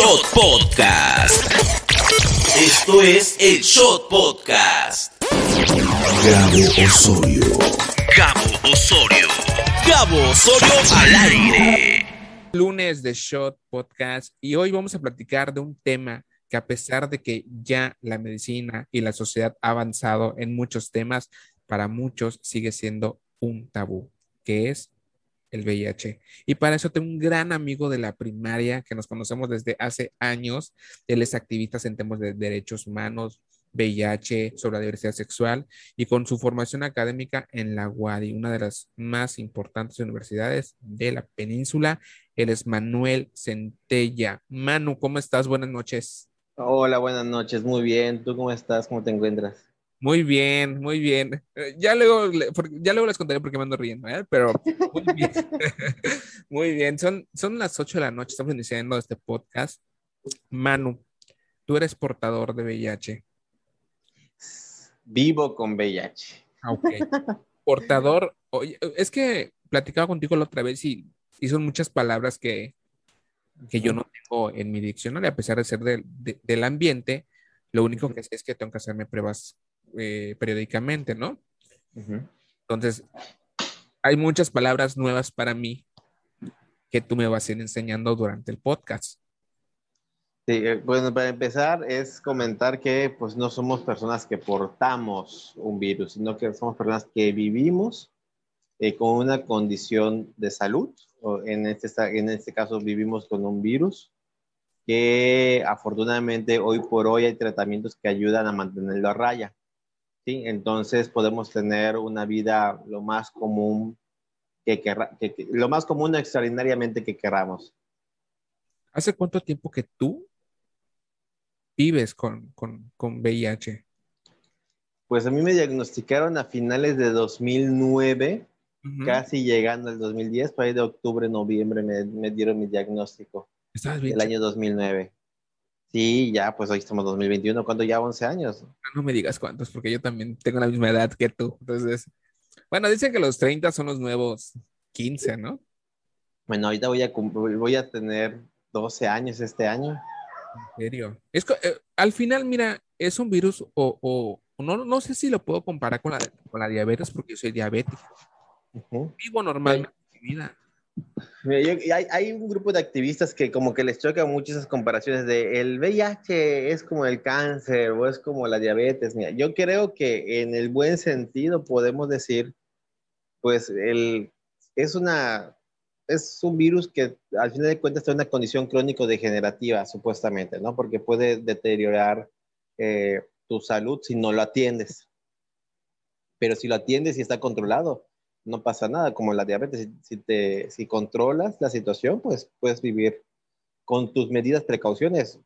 Shot Podcast. Esto es el Shot Podcast. Gabo Osorio. Gabo Osorio. Gabo Osorio al aire. Lunes de Shot Podcast y hoy vamos a platicar de un tema que a pesar de que ya la medicina y la sociedad ha avanzado en muchos temas, para muchos sigue siendo un tabú, que es el VIH. Y para eso tengo un gran amigo de la primaria que nos conocemos desde hace años. Él es activista en temas de derechos humanos, VIH, sobre la diversidad sexual y con su formación académica en la UADI, una de las más importantes universidades de la península. Él es Manuel Centella. Manu, ¿cómo estás? Buenas noches. Hola, buenas noches. Muy bien. ¿Tú cómo estás? ¿Cómo te encuentras? Muy bien, muy bien. Eh, ya luego, ya luego les contaré por qué me ando riendo, ¿eh? pero muy bien. muy bien. Son, son las 8 de la noche, estamos iniciando este podcast. Manu, tú eres portador de VIH. Vivo con VIH. Ah, ok. Portador, oye, es que platicaba contigo la otra vez y, y son muchas palabras que, que yo no tengo en mi diccionario, a pesar de ser del ambiente. Lo único que sé es que tengo que hacerme pruebas eh, periódicamente, ¿no? Entonces, hay muchas palabras nuevas para mí que tú me vas a ir enseñando durante el podcast. Sí, eh, bueno, para empezar es comentar que pues no somos personas que portamos un virus, sino que somos personas que vivimos eh, con una condición de salud, o en este, en este caso vivimos con un virus, que afortunadamente hoy por hoy hay tratamientos que ayudan a mantenerlo a raya. ¿Sí? Entonces podemos tener una vida lo más común que, que, lo más común extraordinariamente que queramos. ¿Hace cuánto tiempo que tú vives con, con, con VIH? Pues a mí me diagnosticaron a finales de 2009, casi llegando al 2010, por ahí de octubre, noviembre me, me dieron mi diagnóstico. ¿Estabas bien? El año 2009. Sí, ya, pues hoy estamos 2021, ¿cuánto ya? 11 años. No me digas cuántos, porque yo también tengo la misma edad que tú. Entonces, bueno, dicen que los 30 son los nuevos 15, ¿no? Bueno, ahorita voy a, voy a tener 12 años este año. ¿En serio? Es, eh, al final, mira, es un virus o, o no, no, sé si lo puedo comparar con la, con la diabetes, porque yo soy diabético. Vivo normalmente en mi vida hay, hay, un grupo de activistas que como que les choca mucho esas comparaciones de el VIH es como el cáncer o es como la diabetes. Mira, yo creo que en el buen sentido podemos decir, pues el, es, una, es un virus que al final de cuentas es una condición crónico-degenerativa, supuestamente, ¿no? Porque puede deteriorar eh, tu salud si no lo atiendes. Pero si lo atiendes y está controlado, no pasa nada, como la diabetes, si, te, si controlas la situación, pues puedes vivir con tus medidas, precauciones,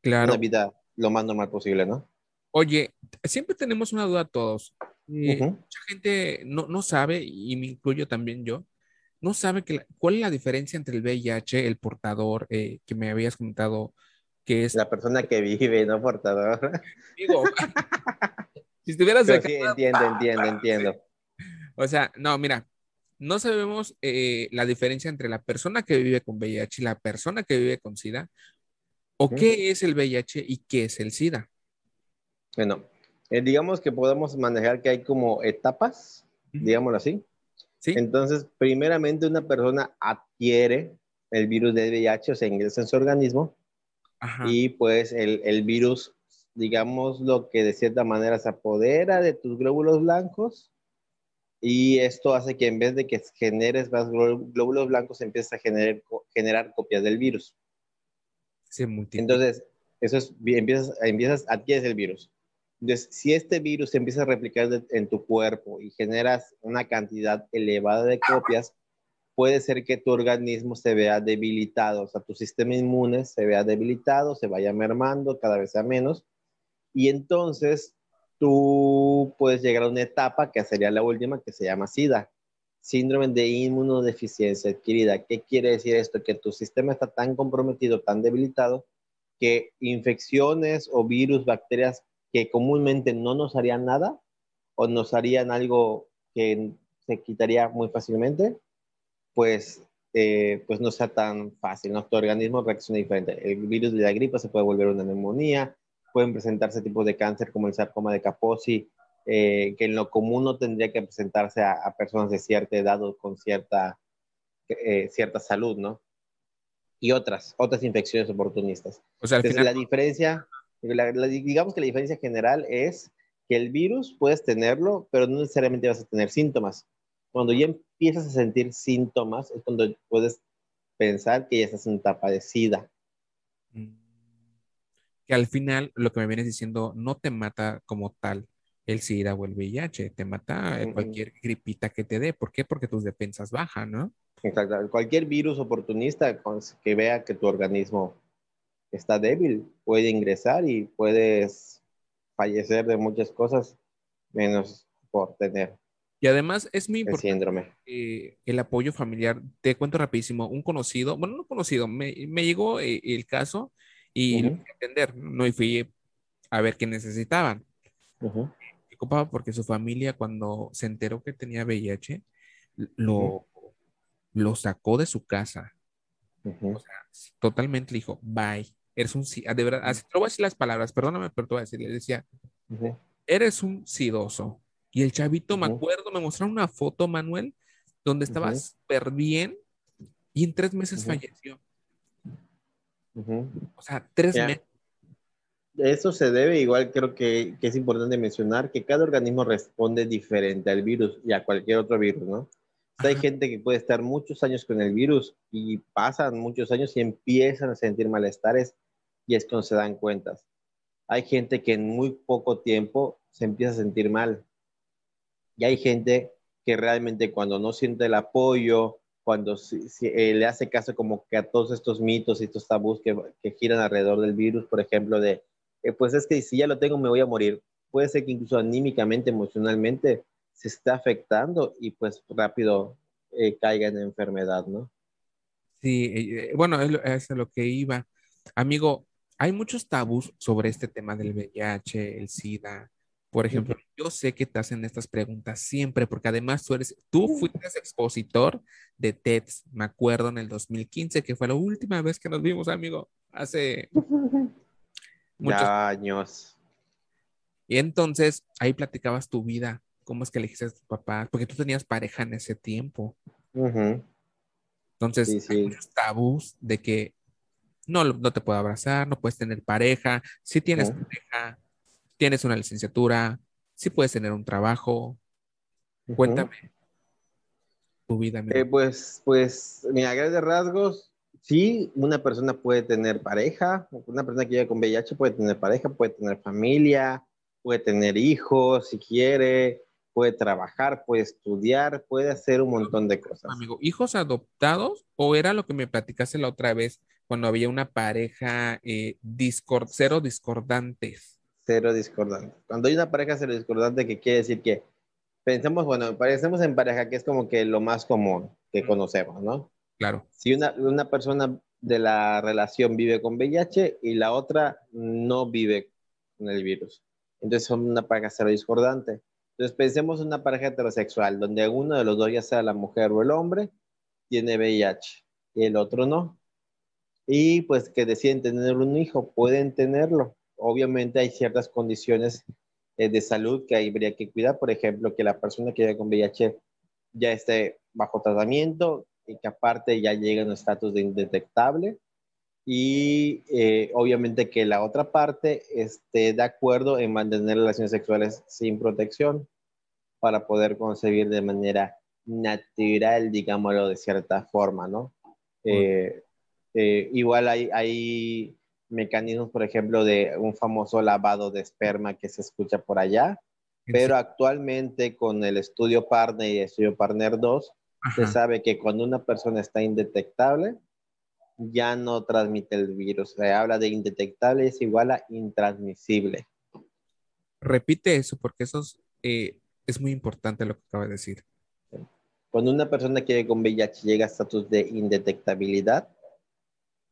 claro. una vida lo más normal posible, ¿no? Oye, siempre tenemos una duda todos. Eh, mucha gente no, no, sabe, y me incluyo también yo, no sabe que cuál es la diferencia entre el VIH, el portador, eh, que me habías comentado que es... La persona que vive, no portador. Digo, si estuvieras acá, sí, entiendo, entiendo, entiendo. O sea, no, mira, no sabemos eh, la diferencia entre la persona que vive con VIH y la persona que vive con SIDA, o qué es el VIH y qué es el SIDA. Bueno, eh, digamos que podemos manejar que hay como etapas, digámoslo así. ¿Sí? Entonces, primeramente una persona adquiere el virus de VIH, o sea, ingresa en su organismo, y pues el, el virus, digamos, lo que de cierta manera se apodera de tus glóbulos blancos y esto hace que en vez de que generes más glóbulos blancos, empieces a generar, generar copias del virus. Entonces, eso es, empiezas, empiezas, adquieres el virus. Entonces, si este virus se empieza a replicar en tu cuerpo y generas una cantidad elevada de copias, puede ser que tu organismo se vea debilitado, o sea, tu sistema inmune se vea debilitado, se vaya mermando, cada vez sea menos, y entonces tú puedes llegar a una etapa que sería la última, que se llama SIDA, síndrome de inmunodeficiencia adquirida. ¿Qué quiere decir esto? Que tu sistema está tan comprometido, tan debilitado, que infecciones o virus, bacterias que comúnmente no nos harían nada o nos harían algo que se quitaría muy fácilmente, pues eh, pues no sea tan fácil. Tu organismo reacciona diferente. El virus de la gripa se puede volver una neumonía, pueden presentarse tipos de cáncer como el sarcoma de Kaposi, eh, que en lo común no tendría que presentarse a, personas de cierta edad o con cierta, eh, cierta salud, ¿no? Y otras, otras infecciones oportunistas. O sea, Entonces, la diferencia, digamos que la diferencia general es que el virus puedes tenerlo, pero no necesariamente vas a tener síntomas. Cuando ya empiezas a sentir síntomas, es cuando puedes pensar que ya estás en etapa de SIDA. Mm. Que al final lo que me vienes diciendo no te mata como tal el SIDA o el VIH, te mata cualquier gripita que te dé. ¿Por qué? Porque tus defensas bajan, ¿no? Exacto. Cualquier virus oportunista que vea que tu organismo está débil puede ingresar y puedes fallecer de muchas cosas menos por tener y además es muy importante el apoyo familiar. Te cuento rapidísimo, un conocido, bueno, no conocido, me, me llegó eh, el caso y lo fui a entender, ¿no? Y fui a ver qué necesitaban. Uh -huh. porque su familia cuando se enteró que tenía VIH, lo, lo sacó de su casa. O sea, totalmente le dijo, bye, eres un, de verdad, así, te voy a decir las palabras, perdóname, pero te voy a decir, le decía, eres un sidoso, y el chavito, me acuerdo, me mostraron una foto, Manuel, donde estaba súper bien y en tres meses falleció. O sea, tres meses. Eso se debe, igual creo que, que, es importante mencionar, que cada organismo responde diferente al virus y a cualquier otro virus, ¿no? hay gente que puede estar muchos años con el virus y pasan muchos años y empiezan a sentir malestares y es cuando se dan cuentas. Hay gente que en muy poco tiempo se empieza a sentir mal y hay gente que realmente cuando no siente el apoyo, cuando eh, le hace caso como que a todos estos mitos y estos tabús que, que giran alrededor del virus, por ejemplo, de, eh, pues es que si ya lo tengo me voy a morir. Puede ser que incluso anímicamente, emocionalmente, se está afectando y pues rápido eh, caiga en enfermedad, ¿no? Sí, bueno, es, lo que iba. Amigo, hay muchos tabús sobre este tema del VIH, el SIDA, por ejemplo, yo sé que te hacen estas preguntas siempre, porque además tú eres, tú fuiste expositor de TEDx, me acuerdo en el 2015, que fue la última vez que nos vimos, amigo, hace muchos años. Y entonces ahí platicabas tu vida, cómo es que elegiste a tus papás, porque tú tenías pareja en ese tiempo. Entonces, hay muchos tabús de que no, no te puedo abrazar, no puedes tener pareja, si tienes pareja, tienes una licenciatura, si puedes tener un trabajo. Cuéntame tu vida. Eh, pues, pues, mira, grandes rasgos, sí, una persona puede tener pareja, una persona que vive con VIH puede tener pareja, puede tener familia, puede tener hijos si quiere, puede trabajar, puede estudiar, puede hacer un montón de cosas. Amigo, ¿hijos adoptados o era lo que me platicaste la otra vez cuando había una pareja eh, discord, cero discordantes? Cero discordante. Cuando hay una pareja cero discordante, que quiere decir que pensemos, bueno, parecemos en pareja, que es como que lo más común que conocemos, ¿no? Claro. Si una, una persona de la relación vive con VIH y la otra no vive con el virus. Entonces son una pareja cero discordante. Entonces pensemos en una pareja heterosexual, donde uno de los dos, ya sea la mujer o el hombre, tiene VIH y el otro no. Y pues que deciden tener un hijo, pueden tenerlo obviamente hay ciertas condiciones eh, de salud que habría que cuidar, por ejemplo, que la persona que vive con VIH ya esté bajo tratamiento y que aparte ya llegue en un estatus de indetectable y eh, obviamente que la otra parte esté de acuerdo en mantener relaciones sexuales sin protección para poder concebir de manera natural, digámoslo de cierta forma, ¿no? Eh, igual hay, hay mecanismos, por ejemplo, de un famoso lavado de esperma que se escucha por allá, pero actualmente con el estudio Partner y el estudio Partner 2, se sabe que cuando una persona está indetectable, ya no transmite el virus. Se habla de indetectable es igual a intransmisible. Repite eso porque eso es, eh, es muy importante lo que acaba de decir. Cuando una persona que con VIH llega a estatus de indetectabilidad,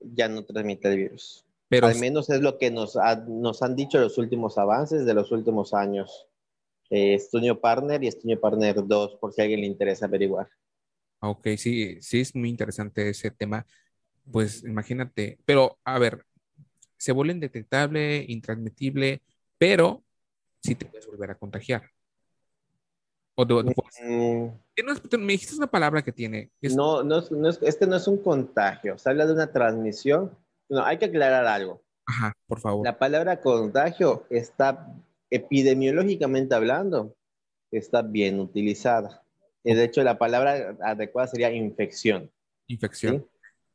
ya no transmite el virus. Pero al menos es lo que nos, nos han dicho los últimos avances de los últimos años. Eh, Partner y Estudio Partner 2, por si a alguien le interesa averiguar. Ok, sí, sí es muy interesante ese tema. Pues imagínate, pero a ver, se vuelve indetectable, intransmitible, pero sí te puedes volver a contagiar. O te, mm. me dijiste una palabra que tiene. No, no, no es, este no es un contagio, se habla de una transmisión. No, hay que aclarar algo. Ajá, por favor. La palabra contagio está epidemiológicamente hablando, está bien utilizada. De hecho, la palabra adecuada sería infección. Infección.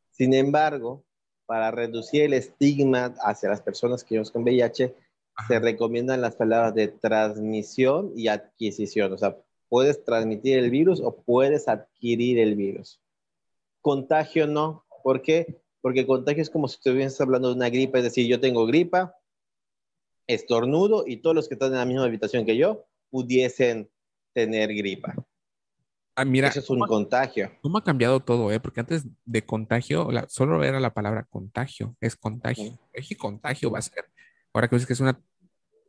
Sin embargo, para reducir el estigma hacia las personas que vivimos con VIH, se recomiendan las palabras de transmisión y adquisición. O sea, puedes transmitir el virus o puedes adquirir el virus. Contagio no. ¿Por qué? Porque contagio es como si estuvieras hablando de una gripa, es decir, yo tengo gripa, estornudo y todos los que están en la misma habitación que yo pudiesen tener gripa. Ah, mira, Eso es un contagio. ¿Cómo ha cambiado todo, eh? Porque antes de contagio, solo era la palabra contagio, es contagio. ¿Qué contagio va a ser? Ahora que es que es una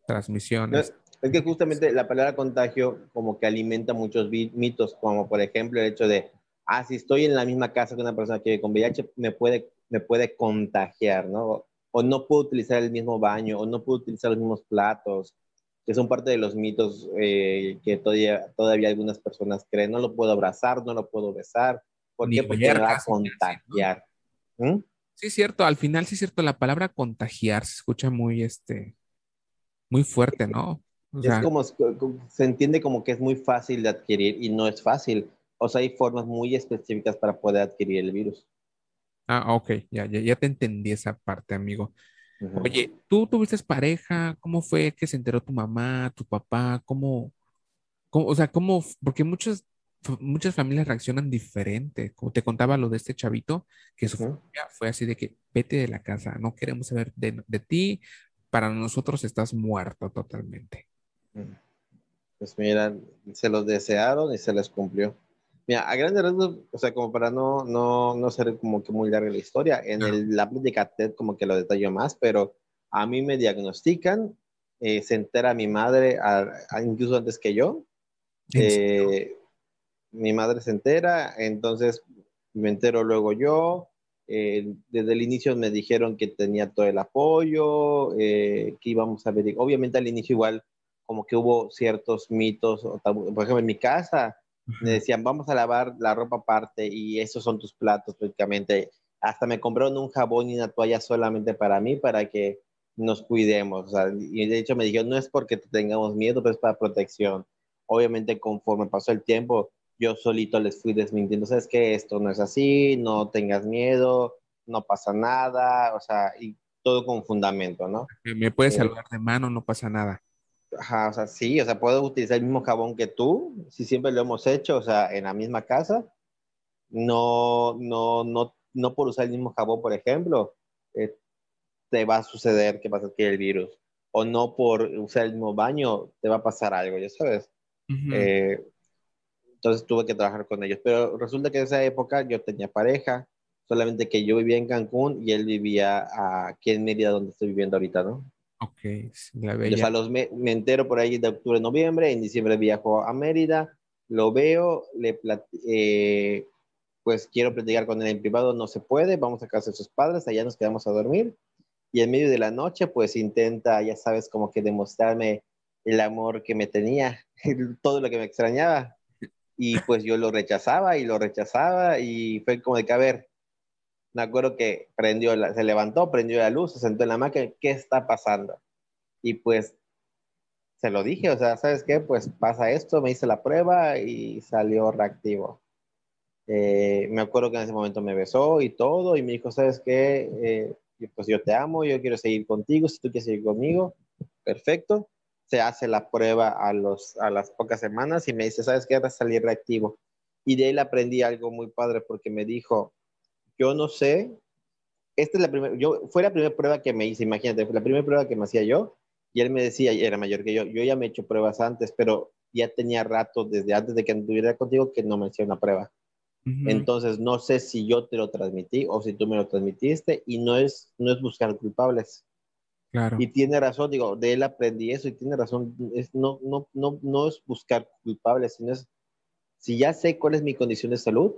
transmisión. es, que justamente la palabra contagio como que alimenta muchos mitos, como por ejemplo el hecho de, ah, si estoy en la misma casa que una persona que vive con VIH, me puede, me puede contagiar, ¿no? O no puedo utilizar el mismo baño, o no puedo utilizar los mismos platos, que son parte de los mitos eh, que todavía, todavía algunas personas creen. No lo puedo abrazar, no lo puedo besar. ¿Por qué? Porque me va a contagiar. ¿Mm? Sí, cierto. Al final, sí es cierto, la palabra contagiar se escucha muy, este, muy fuerte, ¿no? es como, se entiende como que es muy fácil de adquirir y no es fácil. O sea, hay formas muy específicas para poder adquirir el virus. Ah, ok, ya, ya, ya te entendí esa parte, amigo. Oye, ¿tú tuviste pareja? ¿Cómo fue que se enteró tu mamá, tu papá? ¿Cómo, cómo o sea, cómo, porque muchas, muchas familias reaccionan diferente. Como te contaba lo de este chavito, que su familia fue así de que vete de la casa, no queremos saber de, de ti, para nosotros estás muerto totalmente. Pues mira, se los desearon y se les cumplió. Mira, a grandes rasgos, o sea, como para no, no, no ser como que muy larga la historia, en el, la plática TED como que lo detallo más, pero a mí me diagnostican, eh, se entera mi madre, incluso antes que yo. Eh, mi madre se entera, entonces me entero luego yo. Eh, desde el inicio me dijeron que tenía todo el apoyo, que íbamos a ver. Obviamente al inicio igual como que hubo ciertos mitos, por ejemplo en mi casa me decían, vamos a lavar la ropa aparte y esos son tus platos prácticamente. Hasta me compraron un jabón y una toalla solamente para mí, para que nos cuidemos. y de hecho me dijeron, no es porque tengamos miedo, pero es para protección. Obviamente conforme pasó el tiempo, yo solito les fui desmintiendo, sabes que esto no es así, no tengas miedo, no pasa nada, o sea, y todo con fundamento, ¿no? Me puedes eh, salvar de mano, no pasa nada. Ajá, o sea, sí, o sea, puedo utilizar el mismo jabón que tú, si siempre lo hemos hecho, o sea, en la misma casa. No, no, no, no por usar el mismo jabón, por ejemplo, eh, te va a suceder que vas a adquirir el virus. O no por usar el mismo baño, te va a pasar algo, ya sabes. Eh, entonces tuve que trabajar con ellos. Pero resulta que en esa época yo tenía pareja, solamente que yo vivía en Cancún y él vivía aquí en Mérida, donde estoy viviendo ahorita, ¿no? Ok, la O sea, los me, entero por ahí de octubre, noviembre, en diciembre viajo a Mérida, lo veo, le eh, pues quiero platicar con él en privado, no se puede, vamos a casa de sus padres, allá nos quedamos a dormir, y en medio de la noche, pues intenta, ya sabes, como que demostrarme el amor que me tenía, todo lo que me extrañaba, y pues yo lo rechazaba y lo rechazaba, y fue como de que, a ver, me acuerdo que prendió, se levantó, prendió la luz, se sentó en la máquina, ¿qué está pasando? Y pues se lo dije, o sea, ¿sabes qué? Pues pasa esto, me hice la prueba y salió reactivo. Eh, me acuerdo que en ese momento me besó y todo, y me dijo, ¿sabes qué? Eh, pues yo te amo, yo quiero seguir contigo, si tú quieres seguir conmigo, perfecto. Se hace la prueba a, las pocas semanas y me dice, ¿sabes qué? Va a salir reactivo. Y de él aprendí algo muy padre porque me dijo, yo no sé, esta es la primera, yo, fue la primera prueba que me hice, imagínate, fue la primera prueba que me hacía yo, y él me decía, era mayor que yo, yo ya me he hecho pruebas antes, pero ya tenía rato desde antes de que anduviera contigo que no me hacía una prueba. Entonces, no sé si yo te lo transmití o si tú me lo transmitiste y no es, no es buscar culpables. Claro. Y tiene razón, digo, de él aprendí eso y tiene razón, es, no, no, no, no es buscar culpables, sino es, si ya sé cuál es mi condición de salud,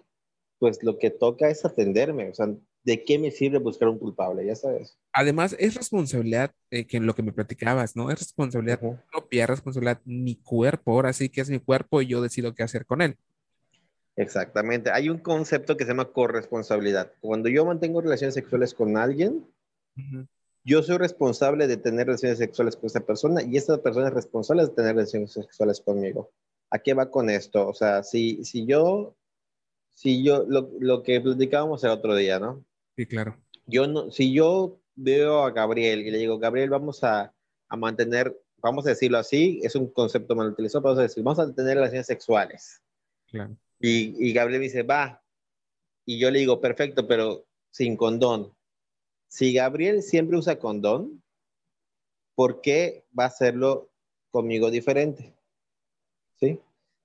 pues lo que toca es atenderme. O sea, ¿de qué me sirve buscar un culpable? Ya sabes. Además, es responsabilidad, eh, que en lo que me platicabas, ¿no? Es responsabilidad propia, responsabilidad mi cuerpo. Ahora sí que es mi cuerpo y yo decido qué hacer con él. Exactamente. Hay un concepto que se llama corresponsabilidad. Cuando yo mantengo relaciones sexuales con alguien, yo soy responsable de tener relaciones sexuales con esa persona y esa persona es responsable de tener relaciones sexuales conmigo. ¿A qué va con esto? O sea, si, si yo, si yo, lo, lo que platicábamos el otro día, ¿no? Sí, claro. Yo no, si yo veo a Gabriel y le digo, Gabriel, vamos a, a mantener, vamos a decirlo así, es un concepto mal utilizado, vamos a decir, vamos a tener relaciones sexuales. Claro. Y, y Gabriel me dice, va. Y yo le digo, perfecto, pero sin condón. Si Gabriel siempre usa condón, ¿por qué va a hacerlo conmigo diferente? ¿sí?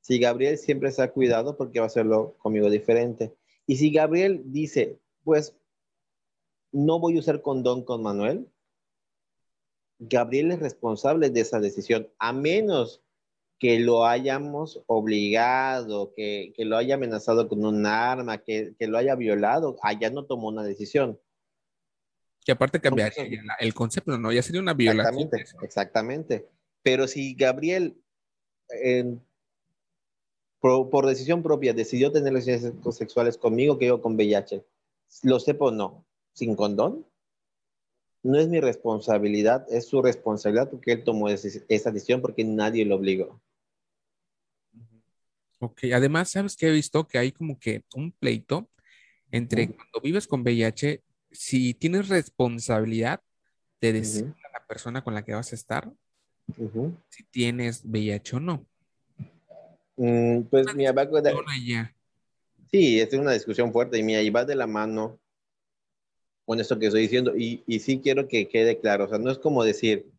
Si Gabriel siempre se ha cuidado, porque va a hacerlo conmigo diferente? Y si Gabriel dice, pues, no voy a usar condón con Manuel, Gabriel es responsable de esa decisión, a menos que lo hayamos obligado, que, que lo haya amenazado con un arma, que, que, lo haya violado, allá no tomó una decisión. Que aparte cambiaría el concepto, ¿no? Ya sería una violación. Exactamente, exactamente. Pero si Gabriel por, decisión propia decidió tener relaciones sexuales conmigo que yo con VIH, lo sepa o no, sin condón, no es mi responsabilidad, es su responsabilidad porque él tomó esa decisión porque nadie lo obligó. Ok, además, ¿sabes que he visto? Que hay como que un pleito entre cuando vives con VIH, si tienes responsabilidad de decir a la persona con la que vas a estar si tienes VIH o no. Mm, pues mi va Sí, es una discusión fuerte y mi ahí va de la mano con esto que estoy diciendo y, y sí quiero que quede claro, o sea, no es como decir,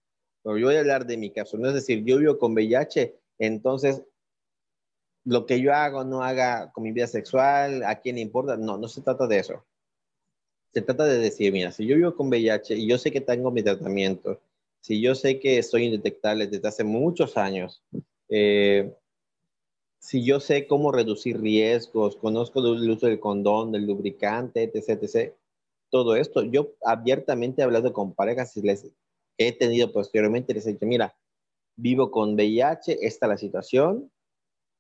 yo voy a hablar de mi caso, no es decir, yo vivo con VIH, entonces lo que yo hago no haga con mi vida sexual, a quién le importa, no, no se trata de eso. Se trata de decir, mira, si yo vivo con VIH y yo sé que tengo mi tratamiento, si yo sé que estoy indetectable desde hace muchos años, eh, si yo sé cómo reducir riesgos, conozco el uso del condón, del lubricante, etc., etc., todo esto, yo abiertamente he hablado con parejas y les he tenido posteriormente, les he dicho, mira, vivo con VIH, esta es la situación,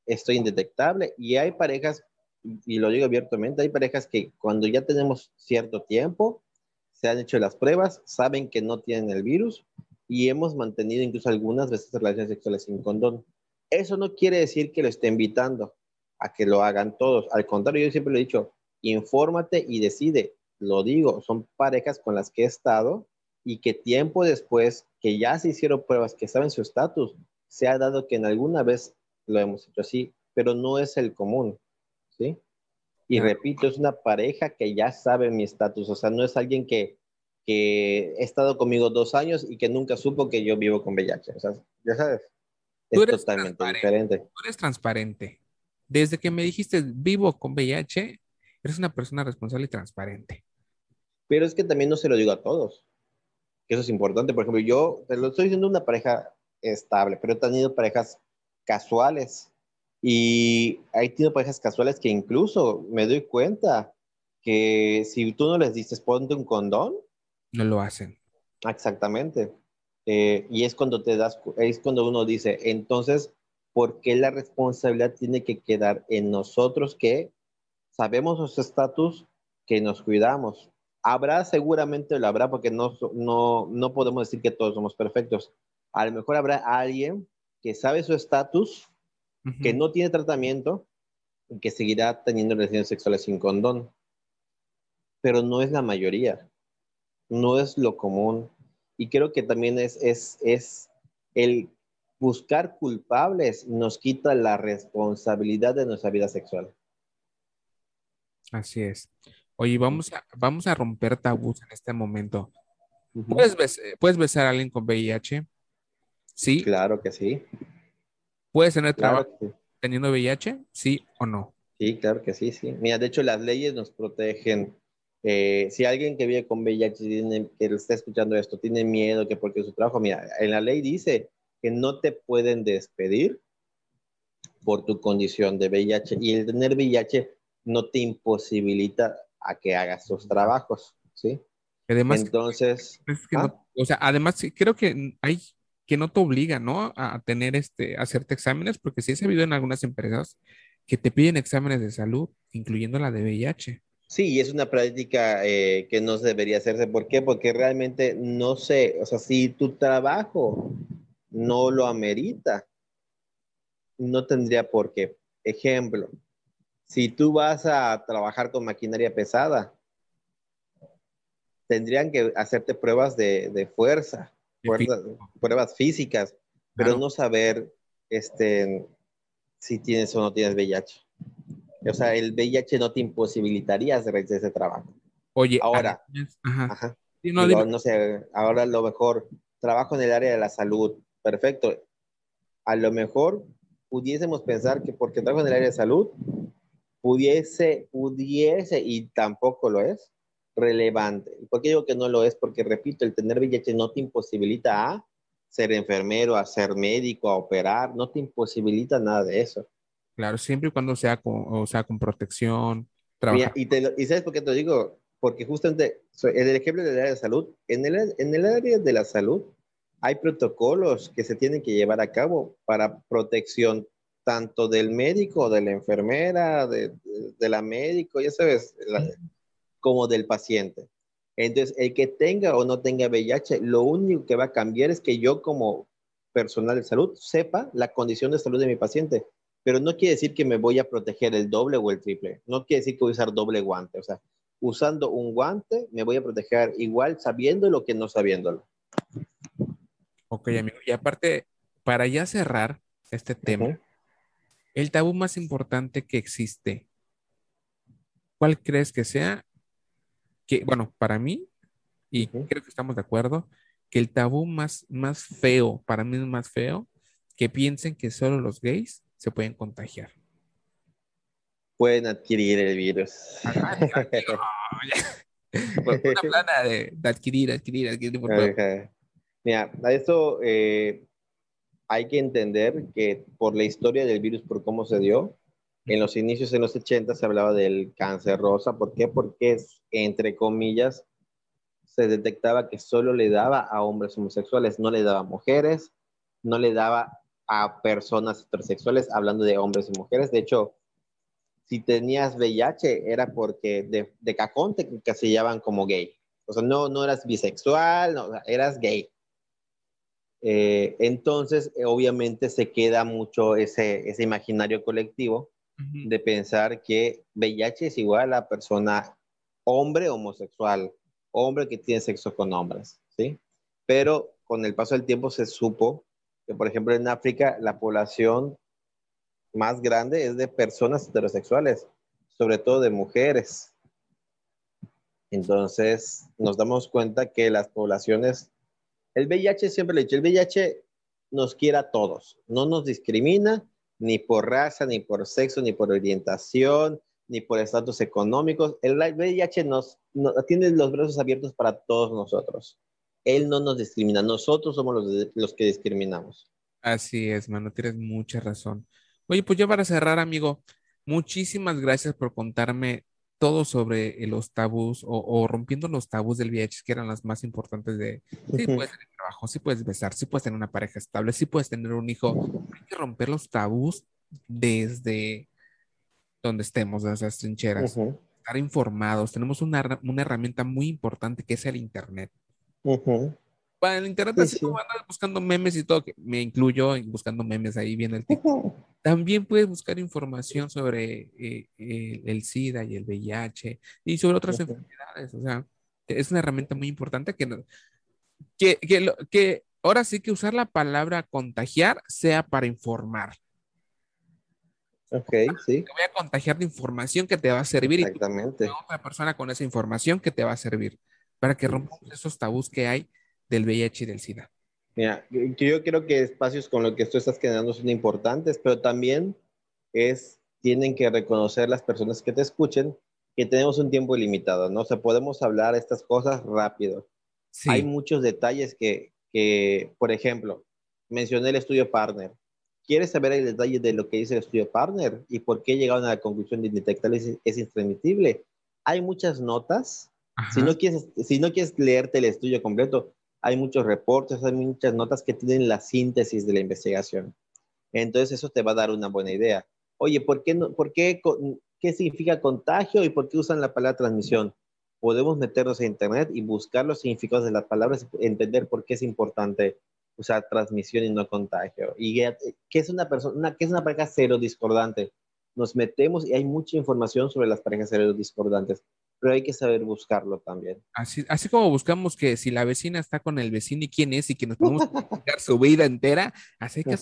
estoy indetectable y hay parejas, y lo digo abiertamente, hay parejas que cuando ya tenemos cierto tiempo, se han hecho las pruebas, saben que no tienen el virus y hemos mantenido incluso algunas veces relaciones sexuales sin condón. Eso no quiere decir que lo esté invitando a que lo hagan todos. Al contrario, yo siempre lo he dicho, infórmate y decide. Lo digo, son parejas con las que he estado y que tiempo después que ya se hicieron pruebas, que saben su estatus, se ha dado que en alguna vez lo hemos hecho así, pero no es el común, ¿sí? Y repito, es una pareja que ya sabe mi estatus, o sea, no es alguien que, que ha estado conmigo dos años y que nunca supo que yo vivo con VIH, o sea, ya sabes es totalmente diferente. Tú eres transparente. Desde que me dijiste vivo con VIH, eres una persona responsable y transparente. Pero es que también no se lo digo a todos. Eso es importante. Por ejemplo, yo te lo estoy diciendo una pareja estable, pero he tenido parejas casuales. Y he tenido parejas casuales que incluso me doy cuenta que si tú no les dices ponte un condón, no lo hacen. Exactamente. Eh, y es cuando te das, es cuando uno dice, entonces, ¿por qué la responsabilidad tiene que quedar en nosotros que sabemos nuestro estatus, que nos cuidamos? Habrá, seguramente lo habrá, porque no, no, no podemos decir que todos somos perfectos. A lo mejor habrá alguien que sabe su estatus, que no tiene tratamiento y que seguirá teniendo relaciones sexuales sin condón. Pero no es la mayoría, no es lo común y creo que también es, es, es el buscar culpables nos quita la responsabilidad de nuestra vida sexual. Así es. Oye, vamos a, vamos a romper tabús en este momento. ¿Puedes, ¿Puedes, besar a alguien con VIH? Sí. Claro que sí. ¿Puedes tener trabajo teniendo VIH? Sí o no. Sí, claro que sí, sí. Mira, de hecho las leyes nos protegen eh, si alguien que vive con VIH, tiene, que está escuchando esto, tiene miedo que porque su trabajo, mira, en la ley dice que no te pueden despedir por tu condición de VIH y el tener VIH no te imposibilita a que hagas tus trabajos, ¿sí? Además, entonces, ¿ah? o sea, además creo que hay que no te obliga, ¿no? A tener este, a hacerte exámenes, porque sí he sabido en algunas empresas que te piden exámenes de salud, incluyendo la de VIH. Sí, es una práctica eh, que no debería hacerse. ¿Por qué? Porque realmente no sé, o sea, si tu trabajo no lo amerita, no tendría por qué. Ejemplo, si tú vas a trabajar con maquinaria pesada, tendrían que hacerte pruebas de, fuerza, pruebas físicas, pero no saber este, si tienes o no tienes VIH. O sea, el VIH no te imposibilitaría hacer ese trabajo. Oye, ahora, no, sé, ahora lo mejor, trabajo en el área de la salud, perfecto. A lo mejor pudiésemos pensar que porque trabajo en el área de salud, pudiese, pudiese, y tampoco lo es, relevante. ¿Por qué digo que no lo es? Porque, repito, el tener VIH no te imposibilita a ser enfermero, a ser médico, a operar, no te imposibilita nada de eso. Claro, siempre y cuando sea con, o sea, con protección. y, te y, sabes por qué te lo digo, porque justamente en el ejemplo del área de salud, en el, en el área de la salud hay protocolos que se tienen que llevar a cabo para protección tanto del médico, de la enfermera, de, de, la médico, ya sabes, como del paciente. Entonces, el que tenga o no tenga VIH, lo único que va a cambiar es que yo como personal de salud sepa la condición de salud de mi paciente pero no quiere decir que me voy a proteger el doble o el triple. No quiere decir que voy a usar doble guante. O sea, usando un guante me voy a proteger igual sabiéndolo que no sabiéndolo. Ok, amigo. Y aparte, para ya cerrar este tema, el tabú más importante que existe, ¿cuál crees que sea? Que, bueno, para mí, y creo que estamos de acuerdo, que el tabú más, más feo, para mí es más feo, que piensen que solo los gays se pueden contagiar. Pueden adquirir el virus. Una plana de, adquirir, adquirir, adquirir. Por Mira, a esto eh, hay que entender que por la historia del virus, por cómo se dio, en los inicios, en los 80, se hablaba del cáncer rosa. ¿Por qué? Porque, entre comillas, se detectaba que solo le daba a hombres homosexuales, no le daba a mujeres, no le daba a personas heterosexuales, hablando de hombres y mujeres. De hecho, si tenías VIH era porque de, de cajón te encasillaban como gay. O sea, no, no eras bisexual, no, eras gay. Eh, entonces, eh, obviamente se queda mucho ese, ese imaginario colectivo de pensar que VIH es igual a persona hombre homosexual, hombre que tiene sexo con hombres, ¿sí? Pero con el paso del tiempo se supo que, por ejemplo, en África la población más grande es de personas heterosexuales, sobre todo de mujeres. Entonces, nos damos cuenta que las poblaciones, el VIH siempre le he dicho, el VIH nos quiere a todos, no nos discrimina ni por raza, ni por sexo, ni por orientación, ni por estatus económicos. El VIH nos, tiene los brazos abiertos para todos nosotros. Él no nos discrimina, nosotros somos los, que discriminamos. Así es, mano, tienes mucha razón. Oye, pues ya para cerrar, amigo, muchísimas gracias por contarme todo sobre los tabús o, rompiendo los tabús del VIH, que eran las más importantes de, sí puedes tener trabajo, sí puedes besar, sí puedes tener una pareja estable, sí puedes tener un hijo. Hay que romper los tabús desde donde estemos, de esas trincheras. Estar informados. Tenemos una, una herramienta muy importante que es el Internet. Para el internet, así como andas buscando memes y todo, que me incluyo buscando memes, ahí viene el tipo. También puedes buscar información sobre eh, el, SIDA y el VIH y sobre otras enfermedades. O sea, es una herramienta muy importante que, que, que, que ahora sí que usar la palabra contagiar sea para informar. Ok, sí. Te voy a contagiar de información que te va a servir Exactamente. y otra persona con esa información que te va a servir para que rompamos esos tabús que hay del VIH y del SIDA. Mira, yo creo que espacios con los que tú estás generando son importantes, pero también es, tienen que reconocer las personas que te escuchen que tenemos un tiempo limitado, ¿no? O sea, podemos hablar estas cosas rápido. Hay muchos detalles que, que, por ejemplo, mencioné el estudio Partner. ¿Quieres saber el detalle de lo que dice el estudio Partner y por qué llegaron a la conclusión de indetectable es, es intransmitible? Hay muchas notas. Si no, quieres, si no quieres leerte el estudio completo, hay muchos reportes, hay muchas notas que tienen la síntesis de la investigación. Entonces eso te va a dar una buena idea. Oye, ¿por qué, no, por qué, qué significa contagio y por qué usan la palabra transmisión? Podemos meternos a internet y buscar los significados de las palabras, entender por qué es importante usar transmisión y no contagio. Y qué es una persona, qué es una pareja cero discordante. Nos metemos y hay mucha información sobre las parejas cero discordantes pero hay que saber buscarlo también. Así, así como buscamos que si la vecina está con el vecino y quién es y que nos podemos explicar su vida entera, así que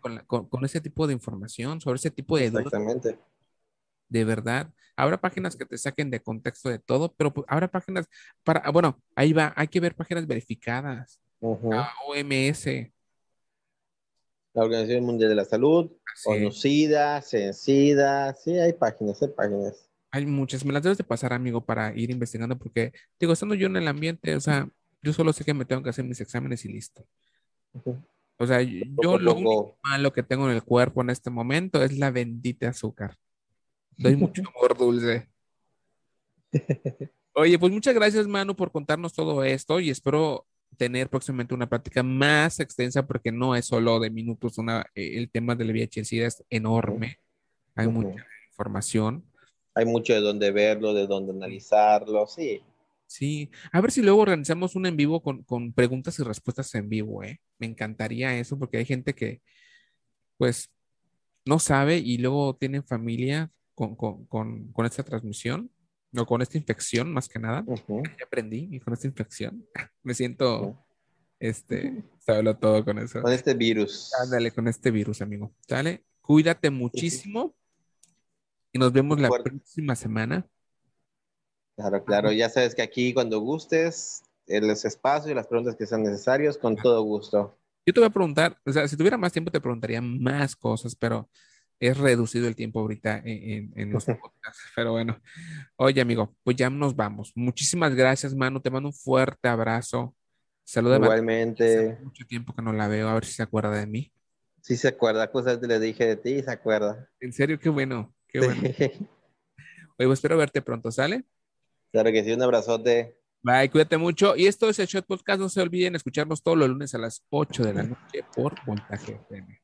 con, con, ese tipo de información, sobre ese tipo de Exactamente. de verdad. Habrá páginas que te saquen de contexto de todo, pero pues, habrá páginas para, bueno, ahí va, hay que ver páginas verificadas. La OMS. La Organización Mundial de la Salud, conocida, sencida, sí, hay páginas, hay páginas. Hay muchas, me las debes de pasar, amigo, para ir investigando, porque, digo, estando yo en el ambiente, o sea, yo solo sé que me tengo que hacer mis exámenes y listo. O sea, yo lo único malo que tengo en el cuerpo en este momento es la bendita azúcar. Doy mucho amor dulce. Oye, pues muchas gracias, Manu, por contarnos todo esto y espero tener próximamente una práctica más extensa porque no es solo de minutos, una, eh, el tema del VIH es enorme. Hay mucha información hay mucho de dónde verlo, de dónde analizarlo, sí. Sí, a ver si luego organizamos un en vivo con, preguntas y respuestas en vivo, ¿eh? Me encantaría eso porque hay gente que, pues, no sabe y luego tienen familia con, esta transmisión o con esta infección, más que nada. Ya aprendí y con esta infección me siento, este, sabelo todo con eso. Con este virus. Ándale, con este virus, amigo. Dale, cuídate muchísimo y nos vemos la próxima semana. Claro, claro. Ya sabes que aquí cuando gustes, en los espacios y las preguntas que sean necesarias, con todo gusto. Yo te voy a preguntar, o sea, si tuviera más tiempo te preguntaría más cosas, pero es reducido el tiempo ahorita en, en, los podcasts. Pero bueno, oye amigo, pues ya nos vamos. Muchísimas gracias, Manu. Te mando un fuerte abrazo. Saluda Igualmente. Hace mucho tiempo que no la veo, a ver si se acuerda de mí. Sí se acuerda, cosas que le dije de ti y se acuerda. En serio, qué bueno. Qué bueno. Oye, pues espero verte pronto, ¿sale? Claro que sí, un abrazote. Bye, cuídate mucho. Y esto es el Shot Podcast. No se olviden escucharnos todos los lunes a las 8 de la noche por Voltaje FM.